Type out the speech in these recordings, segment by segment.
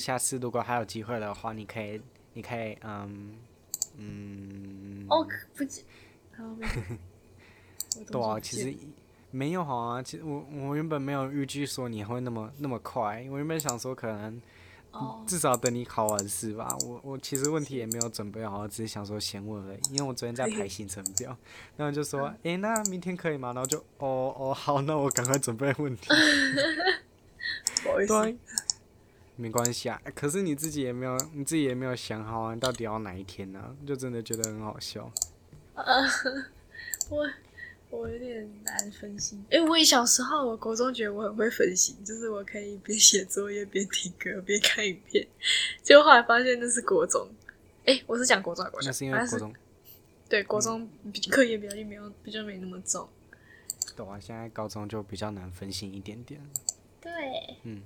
然下次如果还有机会的话，你可以，你可以，嗯嗯。哦，不，对啊，其实没有好啊。其实我我原本没有预计说你会那么那么快，我原本想说可能。Oh. 至少等你考完试吧。我我其实问题也没有准备好，只是想说先问而已。因为我昨天在排行程表，然后就说，诶、欸，那明天可以吗？然后就，哦哦，好，那我赶快准备问题。不好意思。对，没关系啊。可是你自己也没有，你自己也没有想好啊，你到底要哪一天呢、啊？就真的觉得很好笑。呃，我。我有点难分心，因为我小时候，我国中觉得我很会分心，就是我可以边写作业边听歌边看影片，结果后来发现那是国中。哎、欸，我是讲国中还是国中？那是因为国中。对，国中课业比较没有比较没那么重。懂啊，现在高中就比较难分心一点点。对。嗯。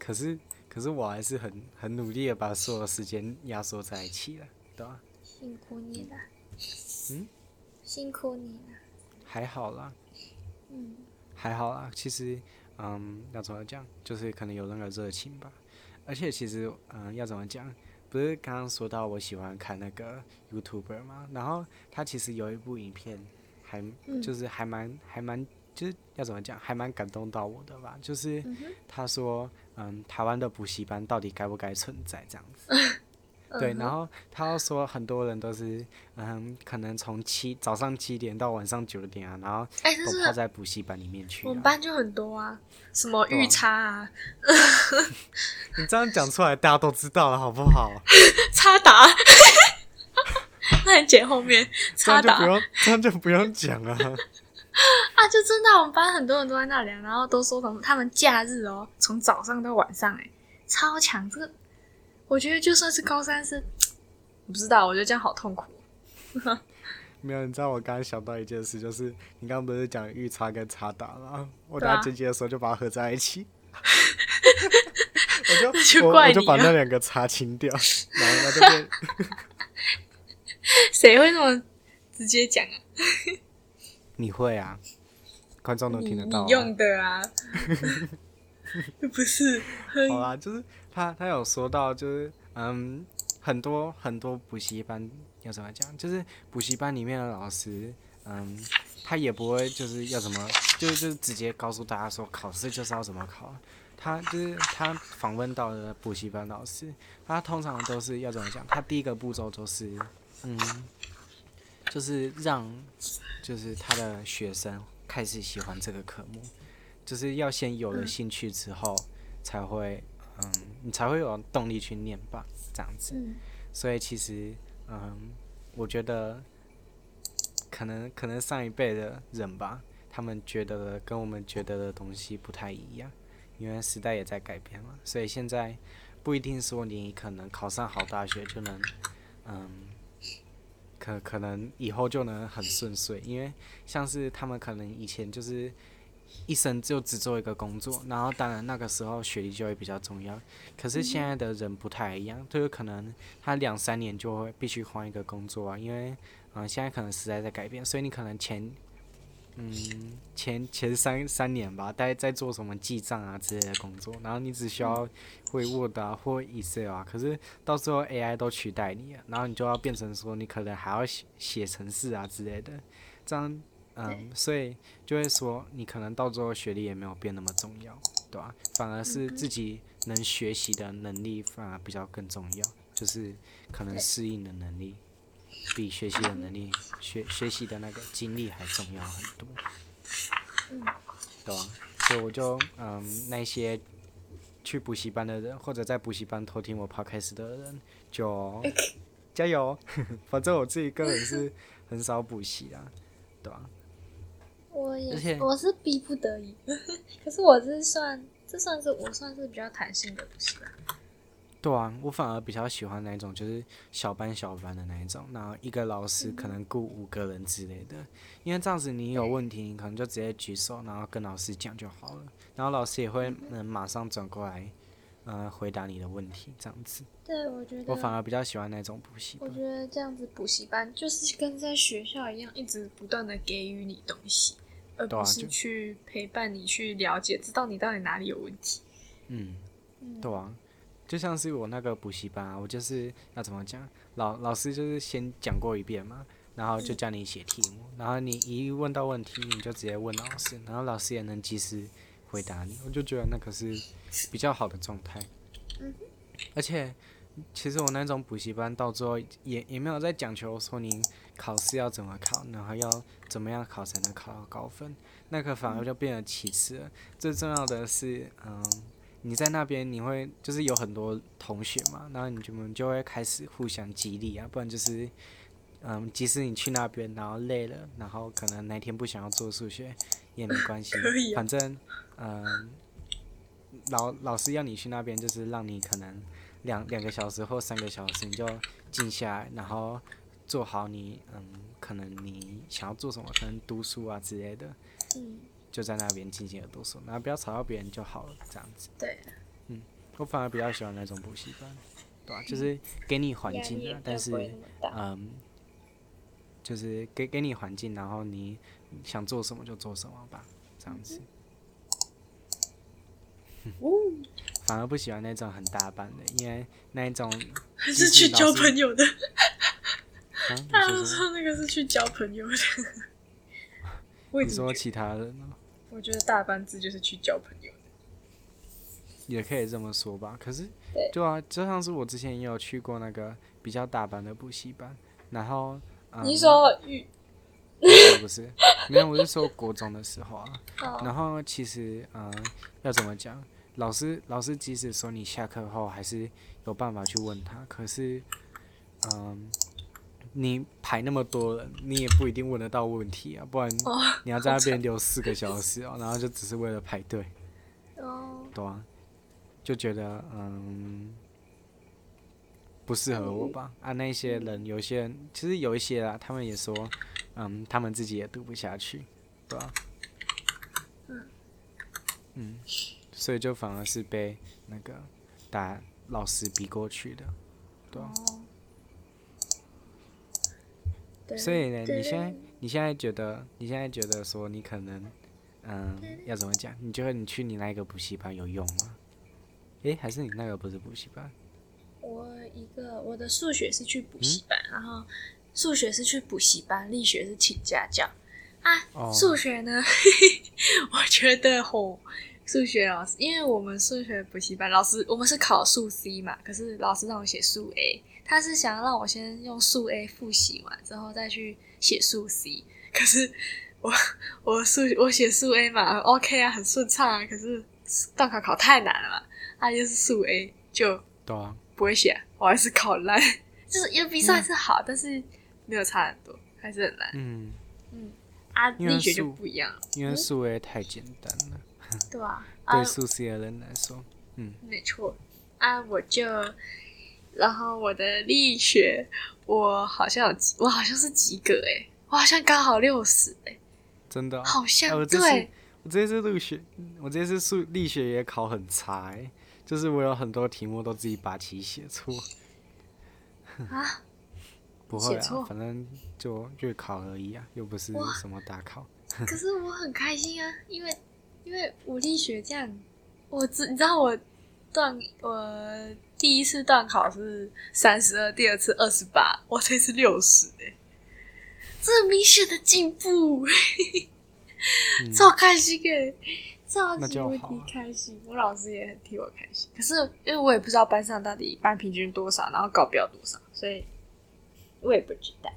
可是，可是我还是很很努力的把所有时间压缩在一起了，对吧？辛苦你了。嗯。辛苦你了。还好啦，嗯，还好啦。其实，嗯，要怎么讲，就是可能有那个热情吧。而且，其实，嗯，要怎么讲，不是刚刚说到我喜欢看那个 YouTuber 吗？然后他其实有一部影片还，还就是还蛮还蛮，就是要怎么讲，还蛮感动到我的吧。就是他说，嗯，台湾的补习班到底该不该存在这样子？对，然后他又说很多人都是，嗯，可能从七早上七点到晚上九点啊，然后都泡在补习班里面去，啊。我们班就很多啊，什么预差啊。你这样讲出来，大家都知道了，好不好？差答。那你剪后面。这样就不用，这样就不用讲了。啊，就真的，我们班很多人都在那里，然后都说从他们假日哦，从早上到晚上，哎，超强这个。我觉得就算是高三生，不知道，我觉得这样好痛苦。没有，你知道我刚刚想到一件事，就是你刚刚不是讲预差跟插答吗？我等下剪辑的时候就把它合在一起，啊、我就，就怪你、啊、我，我就把那两个插清掉，然后那就变。谁会那么直接讲啊？你会啊，观众都听得到、啊。你用的啊，不是。好啦，就是。他他有说到，就是嗯，很多很多补习班要怎么讲，就是补习班里面的老师，嗯，他也不会就是要怎么，就是就是直接告诉大家说考试就是要怎么考。他就是他访问到的补习班老师，他通常都是要怎么讲？他第一个步骤就是，嗯，就是让就是他的学生开始喜欢这个科目，就是要先有了兴趣之后才会。嗯，你才会有动力去念吧，这样子。嗯、所以其实，嗯，我觉得可能可能上一辈的人吧，他们觉得的跟我们觉得的东西不太一样，因为时代也在改变嘛。所以现在不一定说你可能考上好大学就能，嗯，可可能以后就能很顺遂，因为像是他们可能以前就是。一生就只做一个工作，然后当然那个时候学历就会比较重要。可是现在的人不太一样，就是可能他两三年就会必须换一个工作啊，因为嗯现在可能时代在改变，所以你可能前嗯前前三三年吧，待在做什么记账啊之类的工作，然后你只需要会 Word 啊或 Excel 啊，可是到时候 AI 都取代你了，然后你就要变成说你可能还要写写程式啊之类的，这样。嗯，所以就会说，你可能到最后学历也没有变那么重要，对吧？反而是自己能学习的能力反而比较更重要，就是可能适应的能力比学习的能力、学学习的那个经历还重要很多，嗯对吧？所以我就嗯，那些去补习班的人，或者在补习班偷听我 podcast 的人，就加油！反正我自己个人是很少补习啊，对吧？我也，我是逼不得已，可是我这算这算是我算是比较弹性的，不是吧？对啊，我反而比较喜欢那种就是小班小班的那一种，然后一个老师可能雇五个人之类的，因为这样子你有问题，你可能就直接举手，然后跟老师讲就好了，然后老师也会能马上转过来，呃，回答你的问题，这样子。对，我觉得我反而比较喜欢那种补习班。我觉得这样子补习班就是跟在学校一样，一直不断的给予你东西。而不是去陪伴你，去了解，知道你到底哪里有问题。嗯，对啊，就像是我那个补习班啊，我就是要怎么讲，老老师就是先讲过一遍嘛，然后就叫你写题目，然后你一问到问题，你就直接问老师，然后老师也能及时回答你，我就觉得那可是比较好的状态。而且。其实我那种补习班到最后也也没有在讲求说你考试要怎么考，然后要怎么样考才能考到高分，那个反而就变得其次了。最重要的是，嗯，你在那边你会就是有很多同学嘛，然后你们就会开始互相激励啊，不然就是，嗯，即使你去那边然后累了，然后可能哪天不想要做数学也没关系，反正，嗯，老老师要你去那边就是让你可能。两两个小时或三个小时，你就静下来，然后做好你嗯，可能你想要做什么，可能读书啊之类的，嗯，就在那边静静的读书，然后不要吵到别人就好了，这样子。对。嗯，我反而比较喜欢那种补习班，对吧、啊？就是给你环境的，但是嗯，就是给给你环境，然后你想做什么就做什么吧，这样子。嗯 反而不喜欢那种很大班的，因为那一种 还是去交朋友的。大家都说那个是去交朋友的。你说其他人呢？我觉得大班制就是去交朋友的。也可以这么说吧。可是，对啊，就像是我之前也有去过那个比较大班的补习班，然后，嗯、你说玉？不是，没有，我是说国中的时候啊。然后其实，嗯，要怎么讲？老师，老师即使说你下课后还是有办法去问他，可是，嗯，你排那么多人，你也不一定问得到问题啊，不然你要在那边留四个小时哦，然后就只是为了排队，哦，对啊，就觉得嗯不适合我吧。啊，那些人有些人其实有一些啊，他们也说，嗯，他们自己也读不下去，对吧？嗯，嗯。所以就反而是被那个打老师逼过去的，对。所以呢，你现在你现在觉得你现在觉得说你可能嗯要怎么讲？你觉得你去你那个补习班有用吗？诶，还是你那个不是补习班？我一个我的数学是去补习班，嗯、然后数学是去补习班，力学是请家教啊。数学呢，哦、我觉得吼。数学老师，因为我们数学补习班老师，我们是考数 C 嘛，可是老师让我写数 A，他是想要让我先用数 A 复习完之后再去写数 C，可是我我数我写数 A 嘛，OK 啊，很顺畅啊，可是段考考太难了嘛，他就是数 A 就不会写，我还是考烂，就是因为比赛是好，嗯、但是没有差很多，还是很难。嗯。嗯，啊，力学就不一样，因为数 A 太简单了。对啊，对数 C 的人来说，嗯，没错。啊，我就，然后我的力学，我好像有，我好像是及格诶，我好像刚好六十诶，真的，好像、对，我这次入学，我这次数力学也考很差诶，就是我有很多题目都自己把题写错，啊，不会啊，反正就月考而已啊，又不是什么大考，可是我很开心啊，因为。因为我力学这样，我知你知道我段我第一次段考是三十二，第二次二十八，我这次六十哎，这明显的进步，嗯、超开心哎，超级无敌开心，我老师也很替我开心。可是因为我也不知道班上到底班平均多少，然后高标多少，所以我也不知道。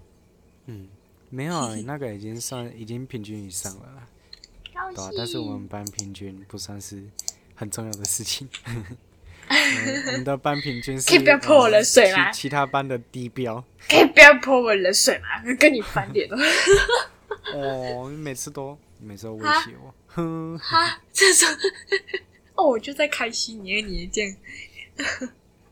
嗯，没有啊，那个已经算已经平均以上了啦。对啊，但是我们班平均不算是很重要的事情。我们 的班平均是可以不要泼我冷水吗？其他班的低标。可以不要泼我冷水吗？跟你翻脸了。哦，你每次都每次都威胁我。哼 哈，这种哦，我就在开心，你你这样。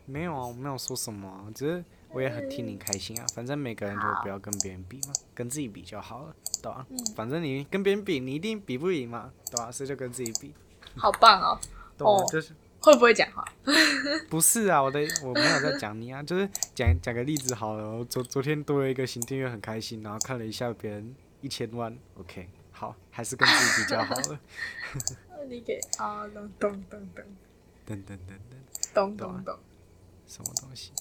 没有啊，我没有说什么啊，只是。我也很替你开心啊，反正每个人都不要跟别人比嘛，跟自己比就好了，对吧？嗯、反正你跟别人比，你一定比不赢嘛，对吧？所以就跟自己比。好棒哦！对啊、就是会不会讲话？不是啊，我的我没有在讲你啊，就是讲讲个例子好了。我昨昨天多了一个新订阅，很开心，然后看了一下别人一千万，OK，好，还是跟自己比较好了。你给啊，咚咚咚咚，噔噔噔噔，咚咚咚。什么东西？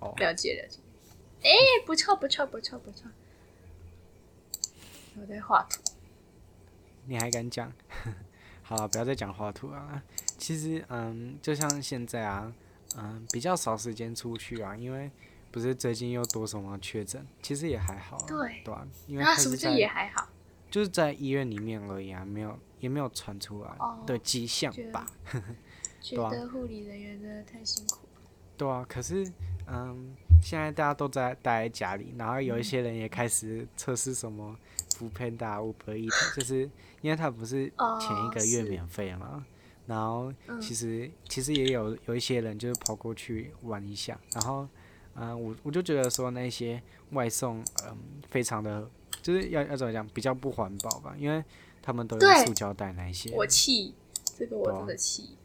哦，了解了解。哎、欸，不错不错不错不错。我在画图。你还敢讲？好了，不要再讲画图啊。其实，嗯，就像现在啊，嗯，比较少时间出去啊，因为不是最近又多什么确诊，其实也还好、啊。对。对、啊，因为他是不是也还好？就是在医院里面而已啊，没有也没有传出来的迹象吧。觉得护理人员真的太辛苦了。对啊，可是，嗯，现在大家都在待在家里，然后有一些人也开始测试什么 Foodpanda、Uber Eats，就是因为他不是前一个月免费嘛。哦然后其实、嗯、其实也有有一些人就是跑过去玩一下，然后嗯、呃，我我就觉得说那些外送嗯、呃、非常的就是要要怎么讲比较不环保吧，因为他们都用塑胶袋那一些。我气，这个我真的气。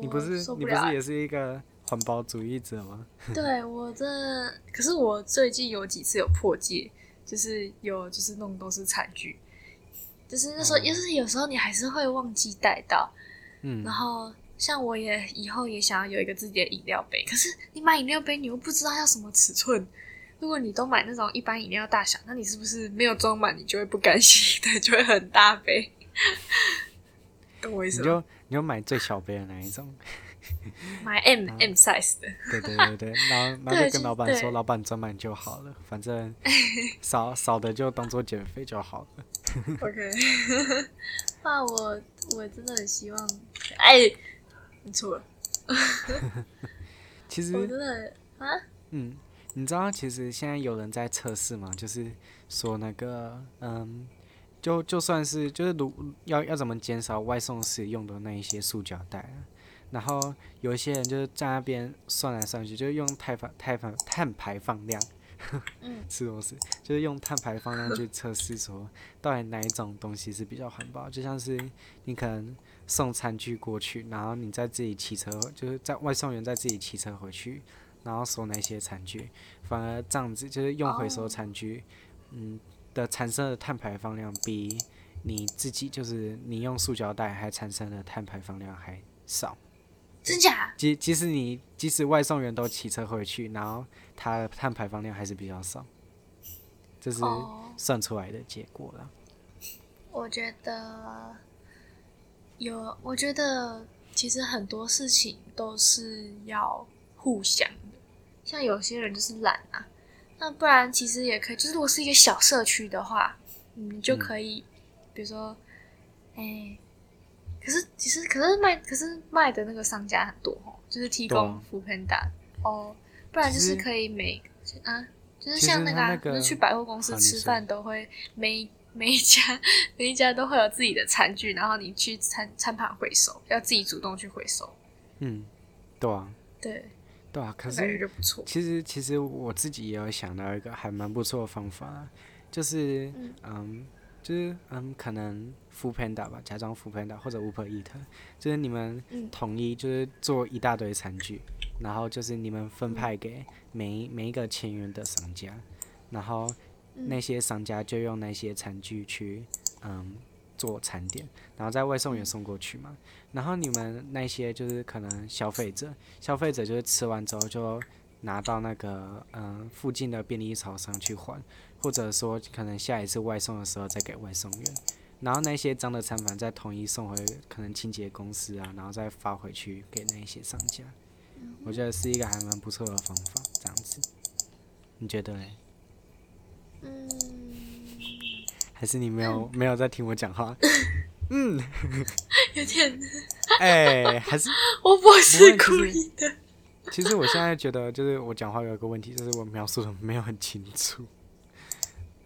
你不是你不是也是一个环保主义者吗？对，我这可是我最近有几次有破戒，就是有就是弄都是餐具，就是那时候、嗯、就是有时候你还是会忘记带到。嗯，然后像我也以后也想要有一个自己的饮料杯，可是你买饮料杯，你又不知道要什么尺寸。如果你都买那种一般饮料大小，那你是不是没有装满，你就会不甘心 对，就会很大杯？懂我意思吗？你就你就买最小杯的那一种，买 M M size 的。对对对对，然后然后就跟老板说，老板装满就好了，反正少少的就当做减肥就好了。OK，那 我我真的很希望，哎，你错了。其实我真的啊，嗯，你知道其实现在有人在测试吗？就是说那个，嗯，就就算是就是如要要怎么减少外送时用的那一些塑胶袋，然后有一些人就是在那边算来算去，就是用碳排碳排碳排放量。嗯，是不是？就是用碳排放量去测试，说到底哪一种东西是比较环保？就像是你可能送餐具过去，然后你再自己骑车，就是在外送员再自己骑车回去，然后收那些餐具，反而这样子就是用回收餐具，嗯的产生的碳排放量比你自己就是你用塑胶袋还产生的碳排放量还少。真假？即即使你即使外送员都骑车回去，然后它的碳排放量还是比较少，这是算出来的结果了。我觉得有，我觉得其实很多事情都是要互相的。像有些人就是懒啊，那不然其实也可以，就是如果是一个小社区的话，你就可以，嗯、比如说，哎、欸。可是其实可是卖可是卖的那个商家很多哦，就是提供 foodpanda 哦，不然就是可以每啊，就是像那个、啊那个、就是去百货公司吃饭都会每每一家 每一家都会有自己的餐具，然后你去餐餐盘回收，要自己主动去回收。嗯，对啊，对。对啊，可是其实其实我自己也有想到一个还蛮不错的方法，就是嗯。嗯就是嗯，可能 Foodpanda 吧，假装 Foodpanda 或者 Uber Eats，就是你们统一就是做一大堆餐具，然后就是你们分派给每每一个签约的商家，然后那些商家就用那些餐具去嗯做餐点，然后在外送员送过去嘛，然后你们那些就是可能消费者，消费者就是吃完之后就拿到那个嗯附近的便利超商去还。或者说，可能下一次外送的时候再给外送员，然后那些脏的餐盘再统一送回可能清洁公司啊，然后再发回去给那些商家。我觉得是一个还蛮不错的方法，这样子，你觉得嘞？嗯。还是你没有 没有在听我讲话？嗯。有点。哎、欸，还是我不是故意的。其实我现在觉得，就是我讲话有一个问题，就是我描述的没有很清楚。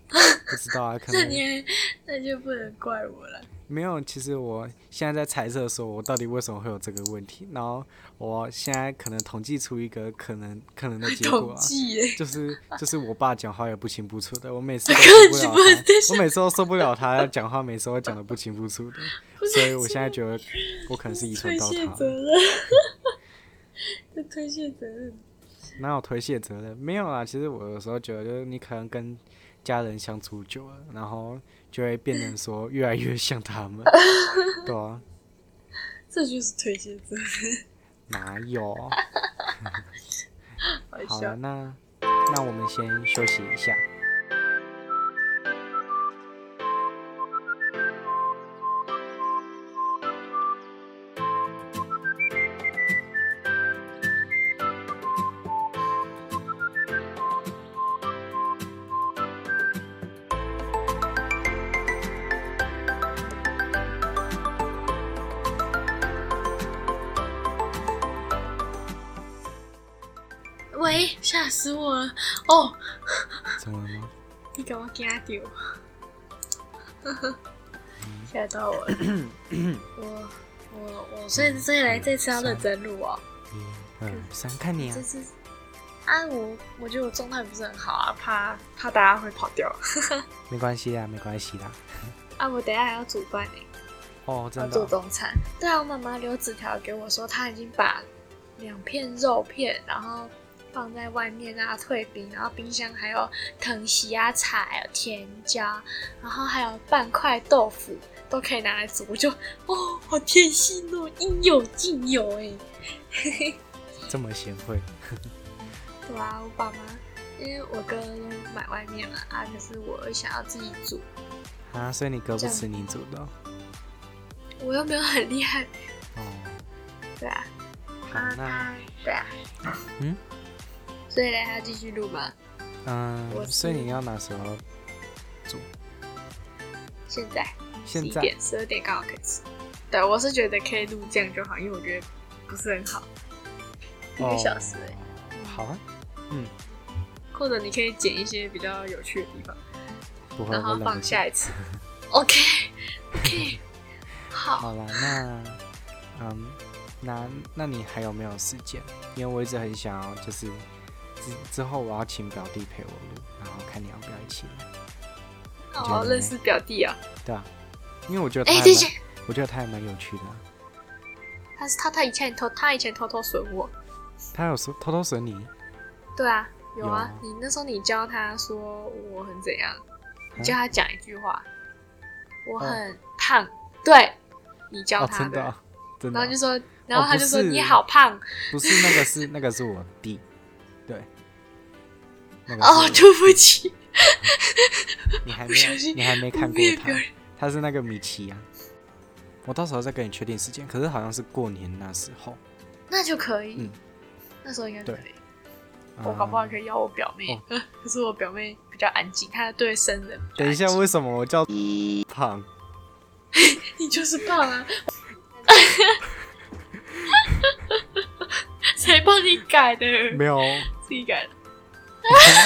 不知道啊，可能那你那就不能怪我了。没有，其实我现在在猜测说，我到底为什么会有这个问题。然后我现在可能统计出一个可能可能的结果啊，就是就是我爸讲话也不清不楚的。我每次都 受不了他，我每次都受不了他讲话，每次都讲的不清不楚的。所以我现在觉得我可能是遗传到他了。这推卸责任？哪有推卸责任？没有啊。其实我有时候觉得，就是你可能跟。家人相处久了，然后就会变成说越来越像他们，对啊，这就是推卸责任。哪有？好了，那那我们先休息一下。给我惊掉，吓到我 了。我我我，所以所以来这次要认真录哦。嗯，想看你啊。这次啊，我我觉得我状态不是很好啊，怕怕大家会跑掉。没关系啊，没关系啦。啊，我等下还要煮饭呢。哦，真的。做中餐。对啊，我妈妈留纸条给我说，她已经把两片肉片，然后。放在外面啊，退冰，然后冰箱还有藤席啊、菜、甜椒，然后还有半块豆腐都可以拿来煮，我就 哦，好贴心哦，应有尽有哎，这么贤惠。对啊，我爸妈，因为我哥买外面嘛，啊，可是我想要自己煮啊，所以你哥不吃你煮的？我又没有很厉害哦。对啊，好，那对啊，嗯。所以呢，还要继续录吗？嗯，所以你要哪时候煮？现在，现在十一点、十二点刚好可以吃。对，我是觉得可以录这样就好，因为我觉得不是很好，一个小时哎、哦。好啊，嗯。或者你可以剪一些比较有趣的地方，不然后放下一次。OK，OK，、okay, 好。好了，那嗯，那那你还有没有时间？因为我一直很想要，就是。之之后我要请表弟陪我录，然后看你要不要一起。哦，认识表弟啊？对啊，因为我觉得他，我觉得他也蛮有趣的。他是他他以前偷他以前偷偷损我。他有说偷偷损你？对啊，有啊。你那时候你教他说我很怎样？你教他讲一句话，我很胖。对，你教他的，然后就说，然后他就说你好胖。不是那个是那个是我弟。对，那个、哦，对不起，你还没你还没看过他，他是那个米奇啊。我到时候再跟你确定时间，可是好像是过年那时候，那就可以。嗯，那时候应该可以。对我搞不好可以邀我表妹，哦、可是我表妹比较安静，她对生人。等一下，为什么我叫胖？你就是胖啊！谁帮你改的？没有。自己改的，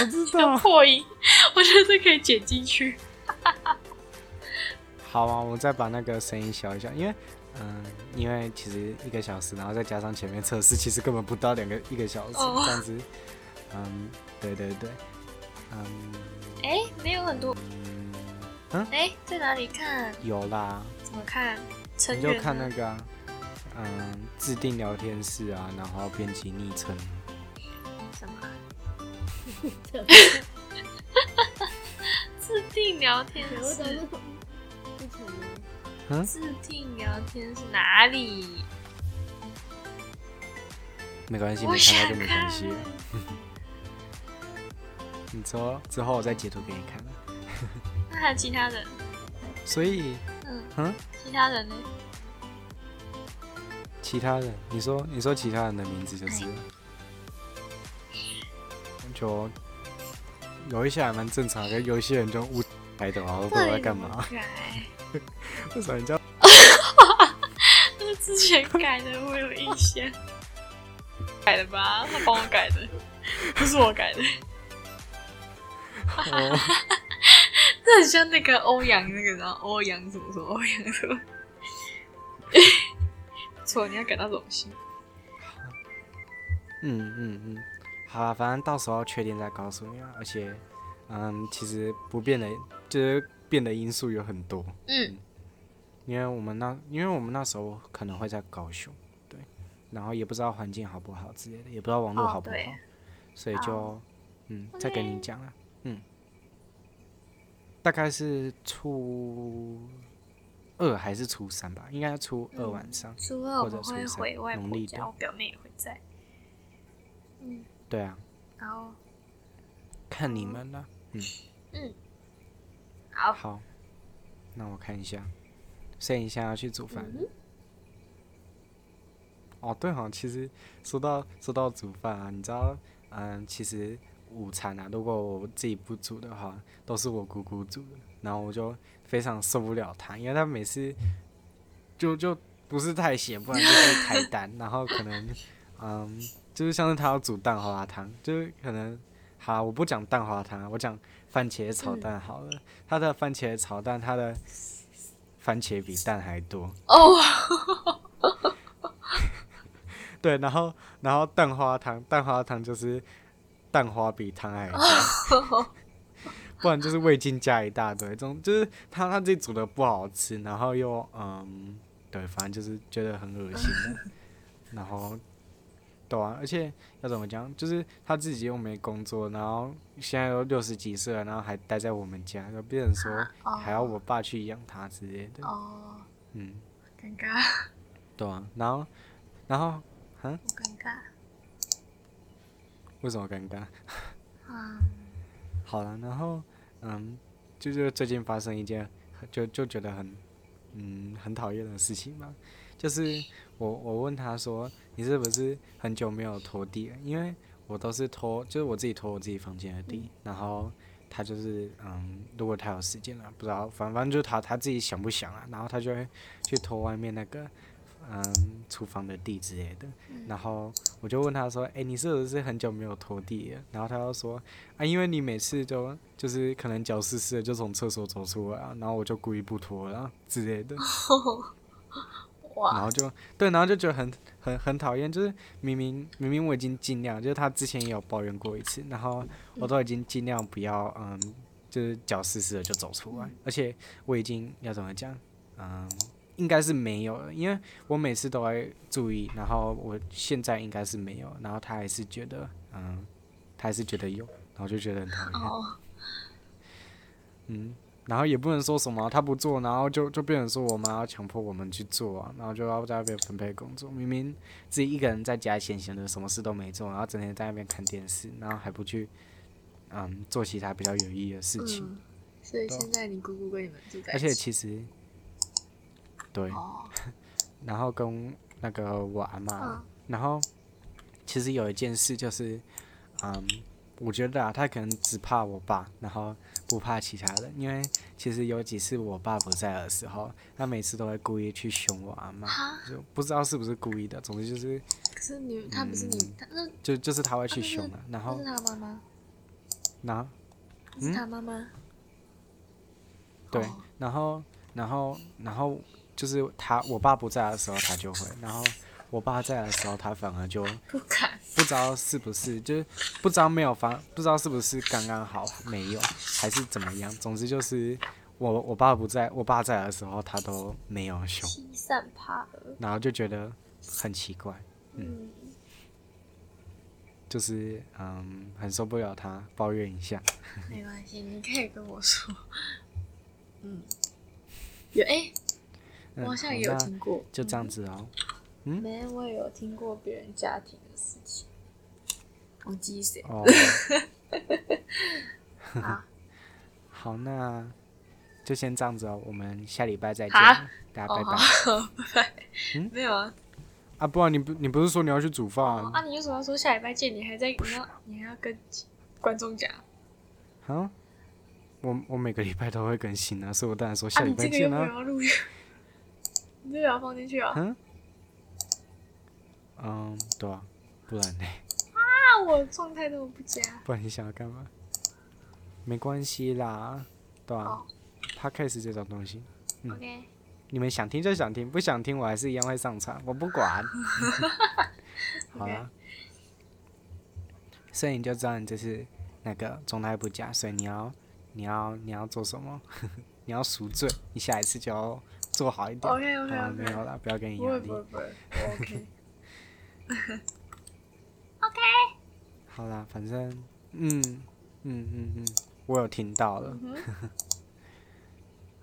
我不知道 破音，我觉得这可以剪进去。好啊，我再把那个声音小一下，因为，嗯，因为其实一个小时，然后再加上前面测试，其实根本不到两个一个小时，oh. 这样子。嗯，对对对，嗯，哎、欸，没有很多，嗯，哎、欸，在哪里看？有啦，怎么看？你就看那个、啊，嗯，制定聊天室啊，然后编辑昵称。什么？自定聊天室？嗯？自定聊天室哪里？没关系，没看到就没关系。你说之后我再截图给你看。那还有其他人？所以，嗯嗯，其他人呢？其他人？你说，你说其他人的名字就是。就有一些还蛮正常的，有一些人就误改的，嘛，我不知道在干嘛。为什么人家？那之前改的，我有印象。改的吧？他帮我改的，不是我改的。哦，这很像那个欧阳那个，然后欧阳什么什么，欧阳什么。错，你要改到这种姓。嗯嗯嗯。好了，反正到时候确定再告诉你啊。而且，嗯，其实不变的，就是变的因素有很多。嗯，因为我们那，因为我们那时候可能会在高雄，对，然后也不知道环境好不好之类的，也不知道网络好不好，哦、所以就，嗯，再跟你讲了，嗯，大概是初二还是初三吧，应该初二晚上，嗯、初二或者初三，农历的，我表妹也会在，嗯。对啊，好，看你们了。嗯嗯，好。好，那我看一下，剩一下要去煮饭。嗯、哦，对哈，其实说到说到煮饭啊，你知道，嗯，其实午餐啊，如果我自己不煮的话，都是我姑姑煮的，然后我就非常受不了她，因为她每次就就不是太咸，不然就是太淡，然后可能。嗯，就是像是他要煮蛋花汤，就是可能，好，我不讲蛋花汤，我讲番茄炒蛋好了。他的番茄炒蛋，他的番茄比蛋还多。哦。对，然后然后蛋花汤，蛋花汤就是蛋花比汤还多。不然就是味精加一大堆，这种就是他他自己煮的不好吃，然后又嗯，对，反正就是觉得很恶心的，然后。对啊，而且要怎么讲，就是他自己又没工作，然后现在都六十几岁了，然后还待在我们家，就变成说还要我爸去养他之类的。哦。嗯。尴尬。对啊，然后，然后，嗯。尴尬。为什么尴尬？嗯。好了，然后，嗯，就是最近发生一件，就就觉得很，嗯，很讨厌的事情嘛，就是。我我问他说：“你是不是很久没有拖地了？因为我都是拖，就是我自己拖我自己房间的地。然后他就是嗯，如果他有时间了，不知道，反反正就他他自己想不想啊？然后他就会去拖外面那个嗯厨房的地之类的。然后我就问他说：诶，你是不是很久没有拖地了？然后他就说：啊，因为你每次都就是可能脚湿湿的就从厕所走出来啊，然后我就故意不拖了之类的。”然后就对，然后就觉得很很很讨厌，就是明明明明我已经尽量，就是他之前也有抱怨过一次，然后我都已经尽量不要，嗯，就是脚湿湿的就走出来，而且我已经要怎么讲，嗯，应该是没有了，因为我每次都会注意，然后我现在应该是没有，然后他还是觉得，嗯，他还是觉得有，然后就觉得很讨厌，嗯。然后也不能说什么他不做，然后就就变成说我妈要强迫我们去做啊，然后就要在那边分配工作。明明自己一个人在家闲闲的，什么事都没做，然后整天在那边看电视，然后还不去嗯做其他比较有意义的事情。嗯、所以现在你姑姑跟你们住在一起。而且其实对，哦、然后跟那个我阿嬷，嗯、然后其实有一件事就是嗯。我觉得啊，他可能只怕我爸，然后不怕其他人。因为其实有几次我爸不在的时候，他每次都会故意去凶我阿妈，就不知道是不是故意的。总之就是，可是你他不是你，嗯、他那就就是他会去凶的，啊、然后是他妈妈，那，是他妈妈，嗯、对，然后然后然后就是他我爸不在的时候他就会，然后。我爸在的时候，他反而就不敢，不知道是不是，就是不知道没有发，不知道是不是刚刚好没有，还是怎么样。总之就是我我爸不在，我爸在的时候，他都没有凶。然后就觉得很奇怪，嗯，就是嗯，很受不了他抱怨一下。没关系，你可以跟我说。嗯，有哎，我好像也有听过，就这样子哦。嗯，没，我也有听过别人家庭的事情。忘记谁？哦。好，好，那就先这样子哦。我们下礼拜再见，大家拜拜。拜拜。嗯，没有啊。啊，不然你不，你不是说你要去煮饭？啊，你为什么要说下礼拜见？你还在，你要，你还要跟观众讲？啊？我我每个礼拜都会更新啊，所以我当然说下礼拜见啊。你这个要录？你这个要放进去啊？嗯。嗯，对啊，不然呢？啊，我状态那么不佳。不然你想要干嘛？没关系啦，对啊。Podcast 这种东西，嗯，Okay. 你们想听就想听，不想听我还是一样会上场，我不管。好啦。所以你就知道你这是那个状态不佳，所以你要你要你要做什么？你要赎罪，你下一次就要做好一点。OK OK OK。没有啦，不要给你压力。不会不会不会，OK。OK，好啦，反正，嗯，嗯嗯嗯，我有听到了，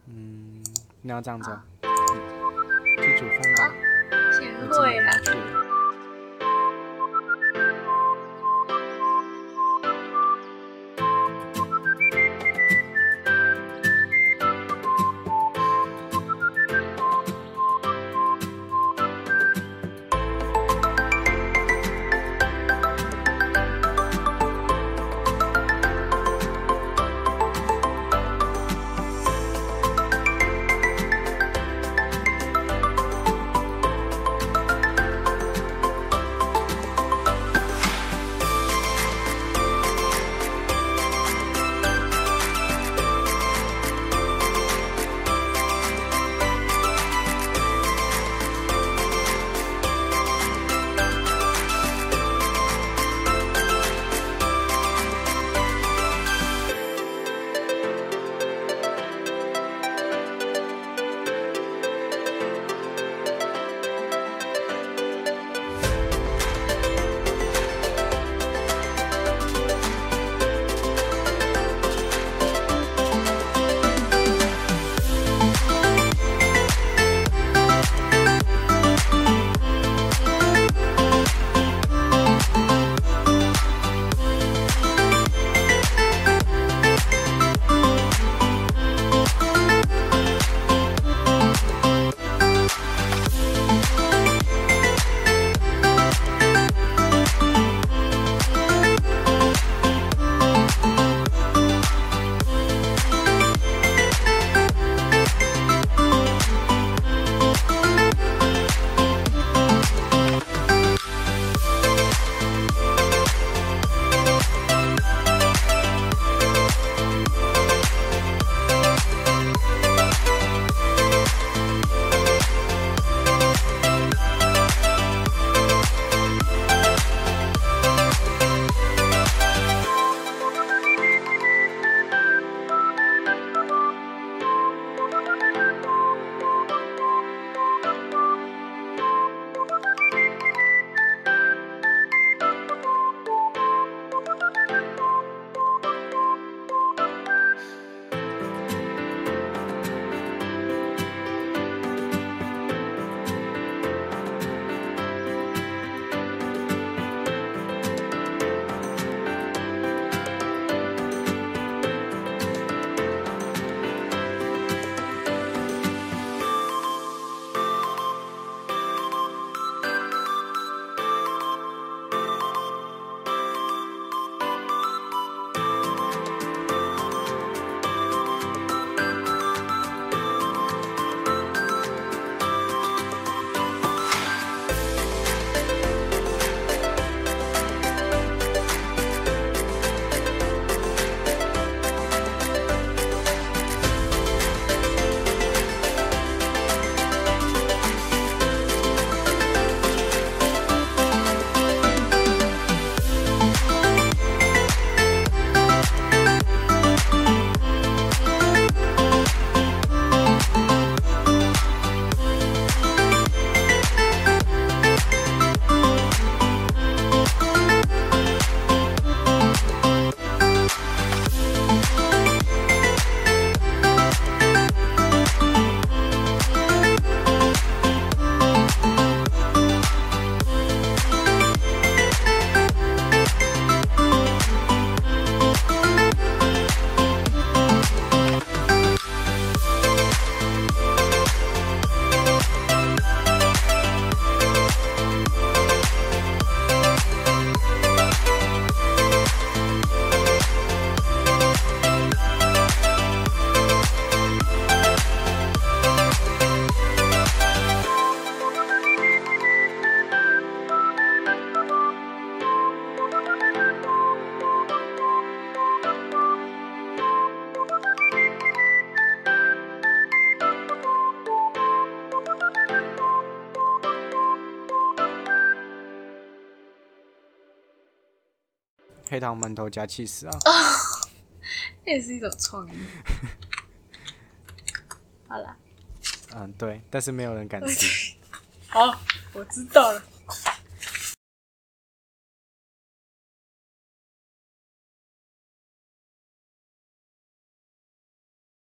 嗯，你要这样子，啊嗯，去煮饭吧，贤惠啦。黑糖馒头加气死啊。这 也是一种创意。好了。嗯，对，但是没有人敢吃。好，我知道了。